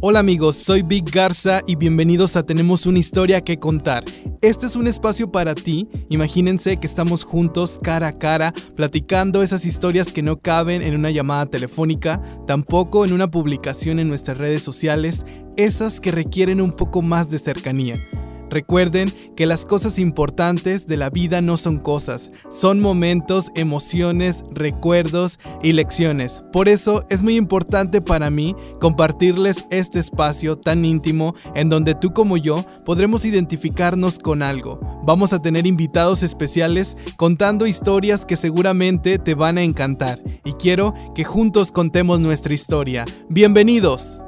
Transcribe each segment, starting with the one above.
Hola amigos, soy Big Garza y bienvenidos a Tenemos una historia que contar. Este es un espacio para ti. Imagínense que estamos juntos cara a cara platicando esas historias que no caben en una llamada telefónica, tampoco en una publicación en nuestras redes sociales, esas que requieren un poco más de cercanía. Recuerden que las cosas importantes de la vida no son cosas, son momentos, emociones, recuerdos y lecciones. Por eso es muy importante para mí compartirles este espacio tan íntimo en donde tú como yo podremos identificarnos con algo. Vamos a tener invitados especiales contando historias que seguramente te van a encantar y quiero que juntos contemos nuestra historia. Bienvenidos.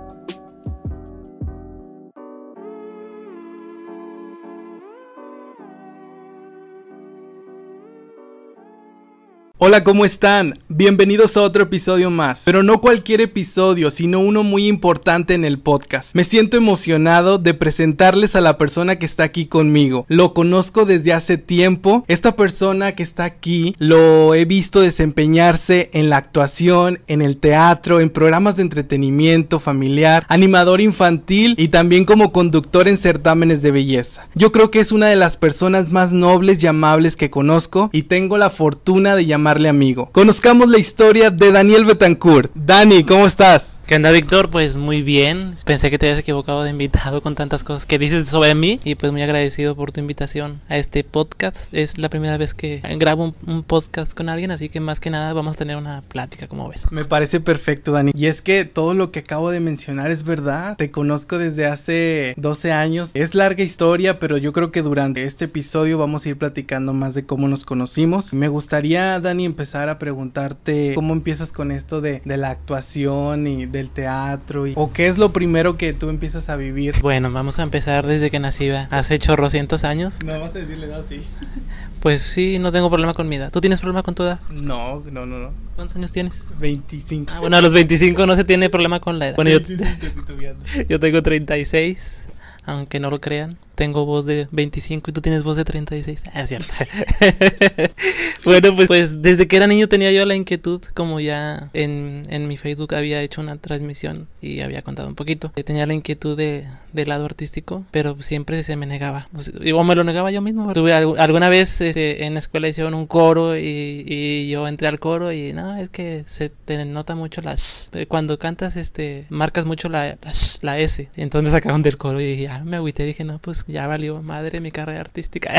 Hola, ¿cómo están? Bienvenidos a otro episodio más, pero no cualquier episodio, sino uno muy importante en el podcast. Me siento emocionado de presentarles a la persona que está aquí conmigo. Lo conozco desde hace tiempo. Esta persona que está aquí lo he visto desempeñarse en la actuación, en el teatro, en programas de entretenimiento familiar, animador infantil y también como conductor en certámenes de belleza. Yo creo que es una de las personas más nobles y amables que conozco y tengo la fortuna de llamar amigo. Conozcamos la historia de Daniel Betancourt. Dani, ¿cómo estás? ¿Qué onda, Víctor? Pues muy bien. Pensé que te habías equivocado de invitado con tantas cosas que dices sobre mí. Y pues muy agradecido por tu invitación a este podcast. Es la primera vez que grabo un, podcast con alguien, así que más que nada vamos a tener una plática, como ves. Me parece perfecto, Dani. Y es que todo lo que acabo de mencionar es verdad. Te conozco desde hace 12 años. Es larga historia, pero yo creo que durante este episodio vamos a ir platicando más de cómo nos conocimos. Me gustaría, Dani, empezar a preguntarte cómo empiezas con esto de, de la actuación y de el teatro? Y, ¿O qué es lo primero que tú empiezas a vivir? Bueno, vamos a empezar desde que nací, hace chorrocientos años. No, vas a decirle edad, sí. Pues sí, no tengo problema con mi edad. ¿Tú tienes problema con tu edad? No, no, no, no. ¿Cuántos años tienes? 25. Ah, bueno, a los 25 no se tiene problema con la edad. Bueno, yo, yo tengo 36, aunque no lo crean tengo voz de 25 y tú tienes voz de 36. Ah, es cierto. bueno, pues, pues desde que era niño tenía yo la inquietud, como ya en, en mi Facebook había hecho una transmisión y había contado un poquito. Eh, tenía la inquietud de, del lado artístico, pero siempre se me negaba. O me lo negaba yo mismo. Tuve alguna vez este, en la escuela hicieron un coro y, y, yo entré al coro y no, es que se te nota mucho las... Cuando cantas, este, marcas mucho la, la, S. Entonces me sacaron del coro y dije, ah, me agüité. Dije, no, pues ya valió madre mi carrera artística.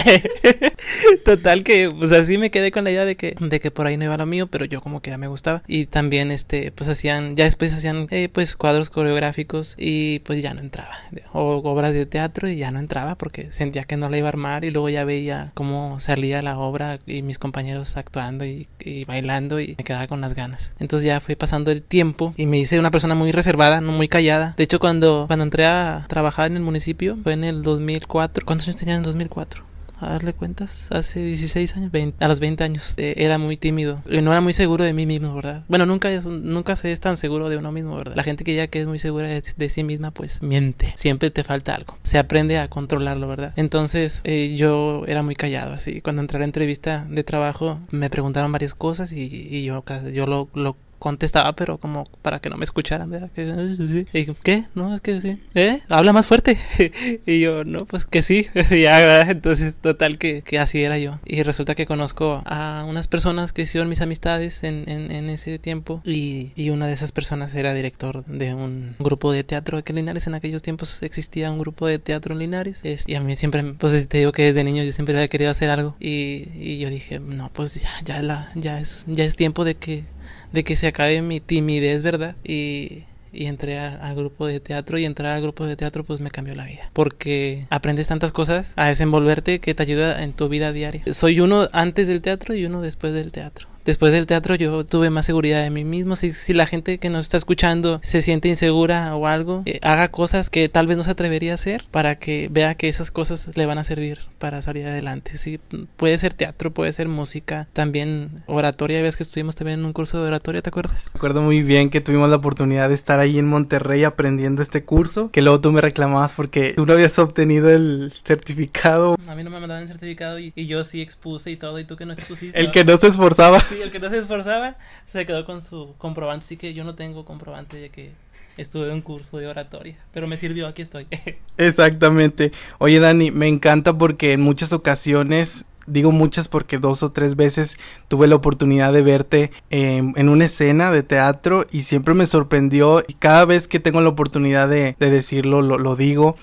Total que pues así me quedé con la idea de que de que por ahí no iba lo mío, pero yo como que ya me gustaba y también este pues hacían ya después hacían eh, pues cuadros coreográficos y pues ya no entraba o obras de teatro y ya no entraba porque sentía que no la iba a armar y luego ya veía cómo salía la obra y mis compañeros actuando y, y bailando y me quedaba con las ganas. Entonces ya fui pasando el tiempo y me hice una persona muy reservada, no muy callada. De hecho cuando cuando entré a trabajar en el municipio fue en el 2000 ¿Cuántos años tenía en 2004? a darle cuentas, hace 16 años, a los 20 años, eh, era muy tímido. Y no era muy seguro de mí mismo, ¿verdad? Bueno, nunca, nunca se es tan seguro de uno mismo, ¿verdad? La gente que ya que es muy segura de, sí misma, pues miente. Siempre te falta algo. Se aprende a controlarlo, ¿verdad? Entonces, eh, yo era muy callado, así. Cuando entré a la entrevista de trabajo, me preguntaron varias cosas y, y yo, yo lo, lo contestaba, pero como para que no me escucharan, ¿verdad? Que, y, ¿Qué? No, es que sí. ¿Eh? Habla más fuerte. y yo, no, pues que sí. ya, ¿verdad? Entonces, total que, que, así era yo. Y resulta que conozco a unas personas que hicieron mis amistades en, en, en ese tiempo. Y, y, una de esas personas era director de un grupo de teatro aquí en Linares. En aquellos tiempos existía un grupo de teatro en Linares. y a mí siempre, pues te digo que desde niño yo siempre había querido hacer algo. Y, y yo dije, no, pues ya, ya, la, ya, es, ya es tiempo de que de que se acabe mi timidez, ¿verdad? Y, y entré al grupo de teatro y entrar al grupo de teatro pues me cambió la vida. Porque aprendes tantas cosas a desenvolverte que te ayuda en tu vida diaria. Soy uno antes del teatro y uno después del teatro después del teatro yo tuve más seguridad de mí mismo. Si, si la gente que nos está escuchando se siente insegura o algo, eh, haga cosas que tal vez no se atrevería a hacer para que vea que esas cosas le van a servir para salir adelante. Sí, puede ser teatro, puede ser música, también oratoria. Ves que estuvimos también en un curso de oratoria, ¿te acuerdas? Recuerdo muy bien que tuvimos la oportunidad de estar ahí en Monterrey aprendiendo este curso, que luego tú me reclamabas porque tú no habías obtenido el certificado. A mí no me mandaban el certificado y, yo sí expuse y todo, y tú que no expusiste. El que no se esforzaba. Sí, el que no se esforzaba se quedó con su comprobante. Así que yo no tengo comprobante de que estuve en un curso de oratoria. Pero me sirvió, aquí estoy. Exactamente. Oye, Dani, me encanta porque en muchas ocasiones digo muchas porque dos o tres veces tuve la oportunidad de verte en una escena de teatro y siempre me sorprendió y cada vez que tengo la oportunidad de, decirlo lo, lo, digo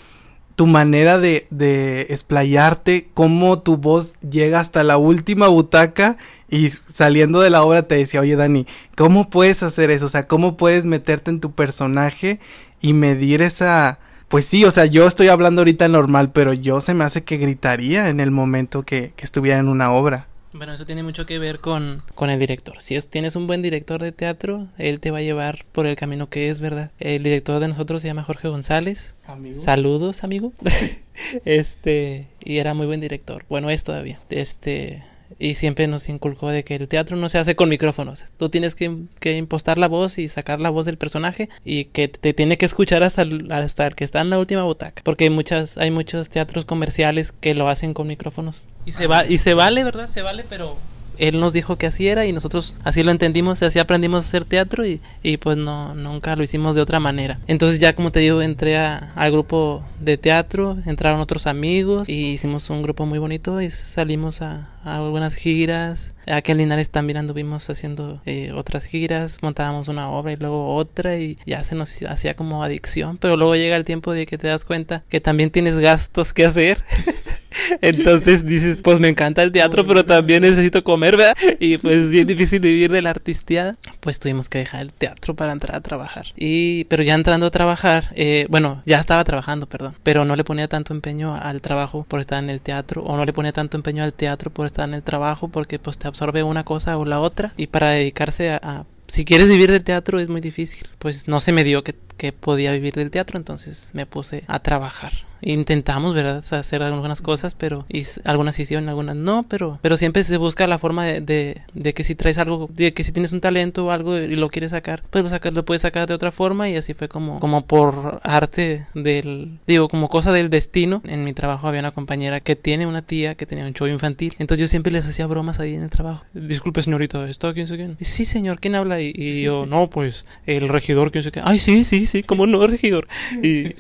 tu manera de, de explayarte, cómo tu voz llega hasta la última butaca y saliendo de la obra te decía, oye Dani, ¿cómo puedes hacer eso? O sea, ¿cómo puedes meterte en tu personaje y medir esa... Pues sí, o sea, yo estoy hablando ahorita normal, pero yo se me hace que gritaría en el momento que, que estuviera en una obra. Bueno, eso tiene mucho que ver con, con el director. Si es, tienes un buen director de teatro, él te va a llevar por el camino que es, ¿verdad? El director de nosotros se llama Jorge González. Saludos, amigo. este, y era muy buen director. Bueno, es todavía. Este, y siempre nos inculcó de que el teatro no se hace con micrófonos. Tú tienes que, que impostar la voz y sacar la voz del personaje y que te tiene que escuchar hasta el, hasta el que está en la última butaca. Porque hay, muchas, hay muchos teatros comerciales que lo hacen con micrófonos. Y se, va, y se vale, ¿verdad? Se vale, pero él nos dijo que así era y nosotros así lo entendimos, así aprendimos a hacer teatro y, y pues no, nunca lo hicimos de otra manera. Entonces ya como te digo, entré al grupo de teatro, entraron otros amigos y hicimos un grupo muy bonito y salimos a, algunas giras. Aquí en Linares también anduvimos haciendo eh, otras giras, montábamos una obra y luego otra y ya se nos hacía como adicción, pero luego llega el tiempo de que te das cuenta que también tienes gastos que hacer. Entonces dices, pues me encanta el teatro, pero también necesito comer, ¿verdad? Y pues es bien difícil vivir de la artisteada. Pues tuvimos que dejar el teatro para entrar a trabajar. Y, pero ya entrando a trabajar, eh, bueno, ya estaba trabajando, perdón, pero no le ponía tanto empeño al trabajo por estar en el teatro, o no le ponía tanto empeño al teatro por estar en el trabajo, porque pues te absorbe una cosa o la otra. Y para dedicarse a si quieres vivir del teatro es muy difícil. Pues no se me dio que, que, podía vivir del teatro, entonces me puse a trabajar. Intentamos, ¿verdad? Hacer algunas cosas, pero y algunas hicieron, algunas no, pero, pero siempre se busca la forma de, de, que si traes algo, de que si tienes un talento o algo y lo quieres sacar, pues lo, sacas, lo puedes sacar de otra forma y así fue como, como por arte del, digo, como cosa del destino. En mi trabajo había una compañera que tiene una tía que tenía un show infantil, entonces yo siempre les hacía bromas ahí en el trabajo. Disculpe señorita, ¿está quién sé quién? Sí señor, ¿quién habla? Y, yo, no, pues el regidor, quién sé qué. Ay, sí, sí, sí, ¿cómo no, regidor? Y,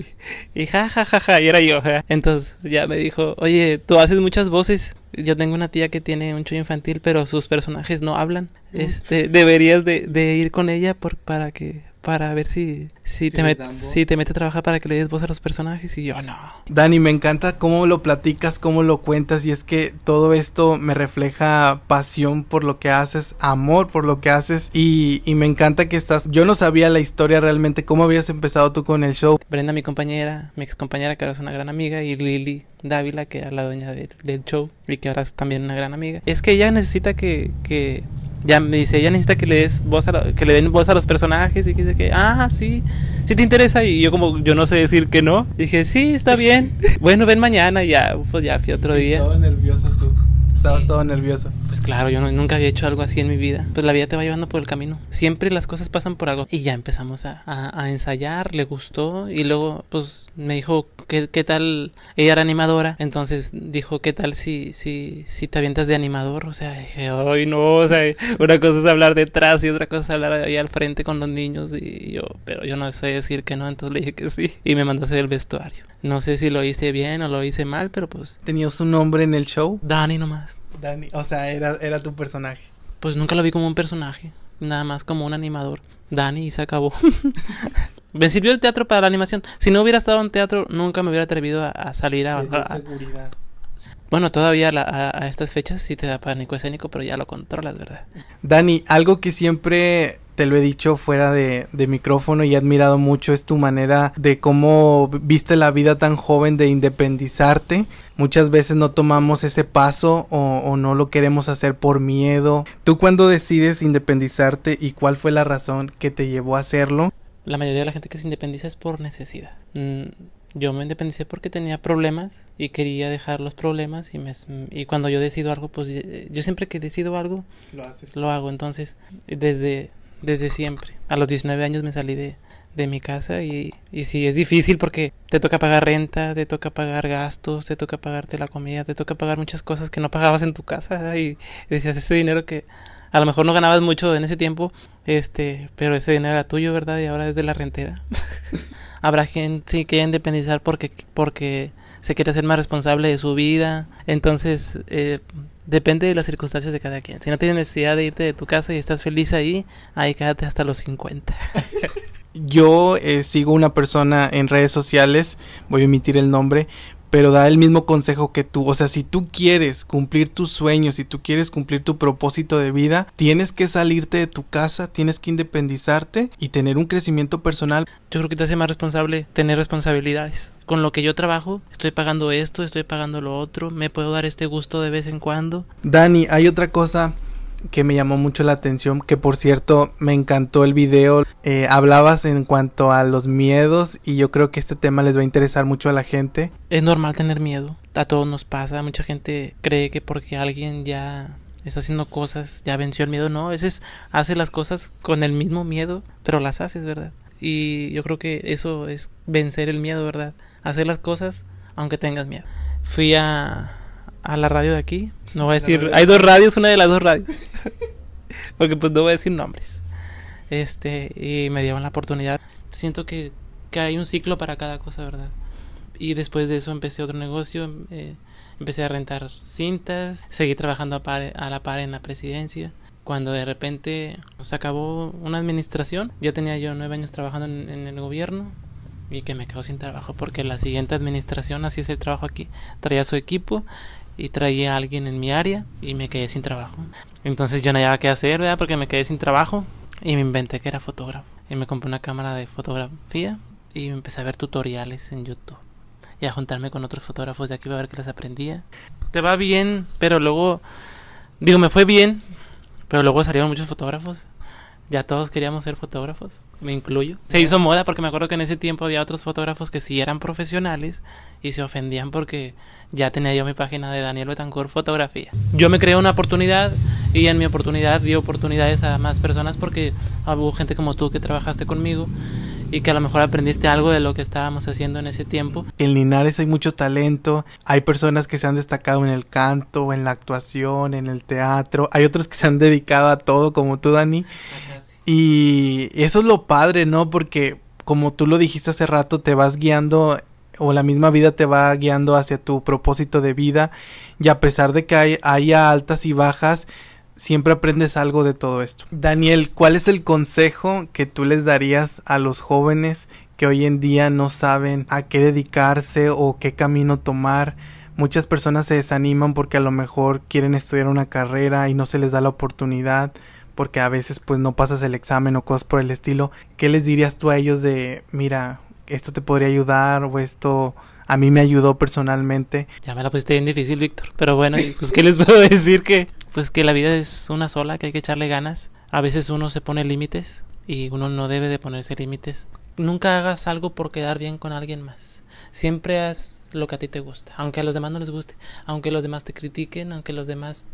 y ja, ja, ja, ja, y era yo. Entonces ya me dijo, oye, tú haces muchas voces. Yo tengo una tía que tiene un show infantil, pero sus personajes no hablan. Este, deberías de, de ir con ella por, para que para ver si, si, te, met, si te mete a trabajar para que le des voz a los personajes y yo no. Dani, me encanta cómo lo platicas, cómo lo cuentas y es que todo esto me refleja pasión por lo que haces, amor por lo que haces y, y me encanta que estás, yo no sabía la historia realmente, cómo habías empezado tú con el show. Brenda, mi compañera, mi ex compañera que ahora es una gran amiga y Lili Dávila que era la dueña del show y que ahora es también una gran amiga. Es que ella necesita que, que ya me dice, ella necesita que le des voz a que le den voz a los personajes y que dice que, ah, sí, sí te interesa y yo como yo no sé decir que no, dije, sí, está bien. bueno, ven mañana y ya, pues ya fui otro día. Todo nervioso tú. Estabas todo nervioso. Pues claro, yo nunca había hecho algo así en mi vida. Pues la vida te va llevando por el camino. Siempre las cosas pasan por algo. Y ya empezamos a, a, ensayar, le gustó. Y luego, pues me dijo, ¿qué, ¿qué, tal? Ella era animadora. Entonces dijo, ¿qué tal si, si, si te avientas de animador? O sea, dije, ay, no. O sea, una cosa es hablar detrás y otra cosa es hablar ahí al frente con los niños. Y yo, pero yo no sé decir que no. Entonces le dije que sí. Y me mandó a hacer el vestuario. No sé si lo hice bien o lo hice mal, pero pues. ¿Tenías un nombre en el show? Dani nomás. Dani, o sea, era, era tu personaje. Pues nunca lo vi como un personaje, nada más como un animador. Dani y se acabó. me sirvió el teatro para la animación. Si no hubiera estado en teatro, nunca me hubiera atrevido a, salir a, seguridad. Bueno, todavía a, a, estas fechas sí te da pánico escénico, pero ya lo controlas, ¿verdad? Dani, algo que siempre te lo he dicho fuera de, micrófono y he admirado mucho es tu manera de cómo viste la vida tan joven de independizarte. Muchas veces no tomamos ese paso o, o no lo queremos hacer por miedo. ¿Tú cuándo decides independizarte y cuál fue la razón que te llevó a hacerlo? La mayoría de la gente que se independiza es por necesidad. Mm, yo me independicé porque tenía problemas y quería dejar los problemas y, me, y cuando yo decido algo, pues yo siempre que decido algo, lo, lo hago. Entonces, desde, desde siempre. A los 19 años me salí de, de mi casa y, y sí, es difícil porque te toca pagar renta, te toca pagar gastos, te toca pagarte la comida, te toca pagar muchas cosas que no pagabas en tu casa y decías ese dinero que A lo mejor no ganabas mucho en ese tiempo, este, pero ese dinero era tuyo, ¿verdad? Y ahora es de la rentera. Habrá gente que independizar porque, porque se quiere ser más responsable de su vida. Entonces, eh, depende de las circunstancias de cada quien. Si no tienes necesidad de irte de tu casa y estás feliz ahí, ahí quédate hasta los 50. Yo eh, sigo una persona en redes sociales, voy a emitir el nombre, pero da el mismo consejo que tú. O sea, si tú quieres cumplir tus sueños, si tú quieres cumplir tu propósito de vida, tienes que salirte de tu casa, tienes que independizarte y tener un crecimiento personal. Yo creo que te hace más responsable tener responsabilidades. Con lo que yo trabajo, estoy pagando esto, estoy pagando lo otro, me puedo dar este gusto de vez en cuando. Dani, hay otra cosa que me llamó mucho la atención, que por cierto me encantó el video. Eh, hablabas en cuanto a los miedos y yo creo que este tema les va a interesar mucho a la gente. Es normal tener miedo, a todos nos pasa, mucha gente cree que porque alguien ya está haciendo cosas, ya venció el miedo, no, a veces hace las cosas con el mismo miedo, pero las haces, ¿verdad? Y yo creo que eso es vencer el miedo, ¿verdad? Hacer las cosas aunque tengas miedo. Fui a, a la radio de aquí. No voy a decir. Hay dos radios, una de las dos radios. Porque pues no voy a decir nombres. Este, y me dieron la oportunidad. Siento que, que hay un ciclo para cada cosa, ¿verdad? Y después de eso empecé otro negocio. Eh, empecé a rentar cintas. Seguí trabajando a, a la par en la presidencia cuando de repente se acabó una administración, ya tenía yo nueve años trabajando en, en, el gobierno y que me quedo sin trabajo porque la siguiente administración, así es el trabajo aquí, traía su equipo y traía a alguien en mi área y me quedé sin trabajo. Entonces yo no había qué hacer, ¿verdad? Porque me quedé sin trabajo y me inventé que era fotógrafo. Y me compré una cámara de fotografía y empecé a ver tutoriales en YouTube. Y a juntarme con otros fotógrafos de aquí para ver que les aprendía. Te va bien, pero luego... Digo, me fue bien, pero luego salieron muchos fotógrafos ya todos queríamos ser fotógrafos, me incluyo. Se hizo moda porque me acuerdo que en ese tiempo había otros fotógrafos que sí eran profesionales y se ofendían porque ya tenía yo mi página de Daniel Betancourt Fotografía. Yo me creé una oportunidad y en mi oportunidad di oportunidades a más personas porque hubo gente como tú que trabajaste conmigo y que a lo mejor aprendiste algo de lo que estábamos haciendo en ese tiempo. En Linares hay mucho talento, hay personas que se han destacado en el canto, en la actuación, en el teatro, hay otros que se han dedicado a todo como tú, Dani. Y eso es lo padre, ¿no? Porque como tú lo dijiste hace rato, te vas guiando o la misma vida te va guiando hacia tu propósito de vida y a pesar de que hay, haya altas y bajas, siempre aprendes algo de todo esto. Daniel, ¿cuál es el consejo que tú les darías a los jóvenes que hoy en día no saben a qué dedicarse o qué camino tomar? Muchas personas se desaniman porque a lo mejor quieren estudiar una carrera y no se les da la oportunidad porque a veces pues no pasas el examen o cosas por el estilo. ¿Qué les dirías tú a ellos de, mira, esto te podría ayudar o esto a mí me ayudó personalmente? Ya me la pusiste bien difícil, Víctor. Pero bueno, pues qué les puedo decir que pues que la vida es una sola, que hay que echarle ganas. A veces uno se pone límites y uno no debe de ponerse límites. Nunca hagas algo por quedar bien con alguien más. Siempre haz lo que a ti te gusta, aunque a los demás no les guste, aunque los demás te critiquen, aunque los demás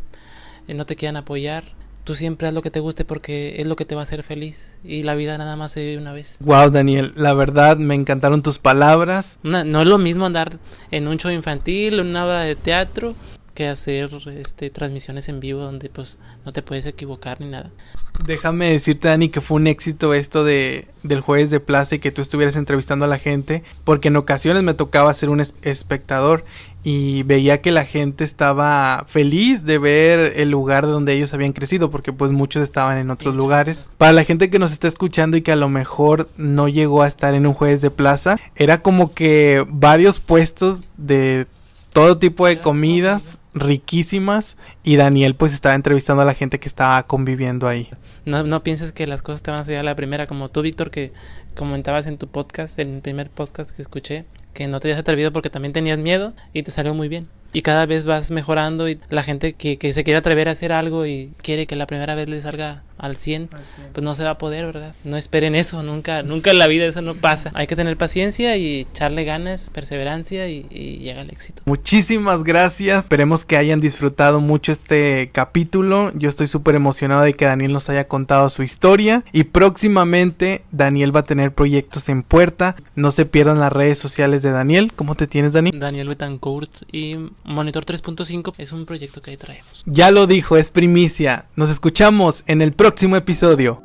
eh, no te quieran apoyar tú siempre haz lo que te guste porque es lo que te va a hacer feliz y la vida nada más se vive una vez. Wow, Daniel, la verdad me encantaron tus palabras. No, no es lo mismo andar en un show infantil, en una obra de teatro, que hacer este transmisiones en vivo donde pues no te puedes equivocar ni nada. Déjame decirte Dani que fue un éxito esto de del jueves de plaza y que tú estuvieras entrevistando a la gente porque en ocasiones me tocaba ser un espectador y veía que la gente estaba feliz de ver el lugar donde ellos habían crecido porque pues muchos estaban en otros lugares. Para la gente que nos está escuchando y que a lo mejor no llegó a estar en un jueves de plaza, era como que varios puestos de todo tipo de comidas riquísimas. Y Daniel pues estaba entrevistando a la gente que estaba conviviendo ahí. No, no pienses que las cosas te van a salir a la primera. Como tú Víctor que comentabas en tu podcast, en el primer podcast que escuché, que no te habías atrevido porque también tenías miedo y te salió muy bien y cada vez vas mejorando y la gente que, que, se quiere atrever a hacer algo y quiere que la primera vez le salga al 100, pues no se va a poder, ¿verdad? No esperen eso, nunca, nunca en la vida eso no pasa. Hay que tener paciencia y echarle ganas, perseverancia y, y llega el éxito. Muchísimas gracias, esperemos que hayan disfrutado mucho este capítulo. Yo estoy súper emocionado de que Daniel nos haya contado su historia y próximamente Daniel va a tener proyectos en puerta. No se pierdan las redes sociales de Daniel. ¿Cómo te tienes, Daniel? Daniel Betancourt y Monitor 3.5 es un proyecto que traemos. Ya lo dijo, es primicia. Nos escuchamos en el próximo episodio.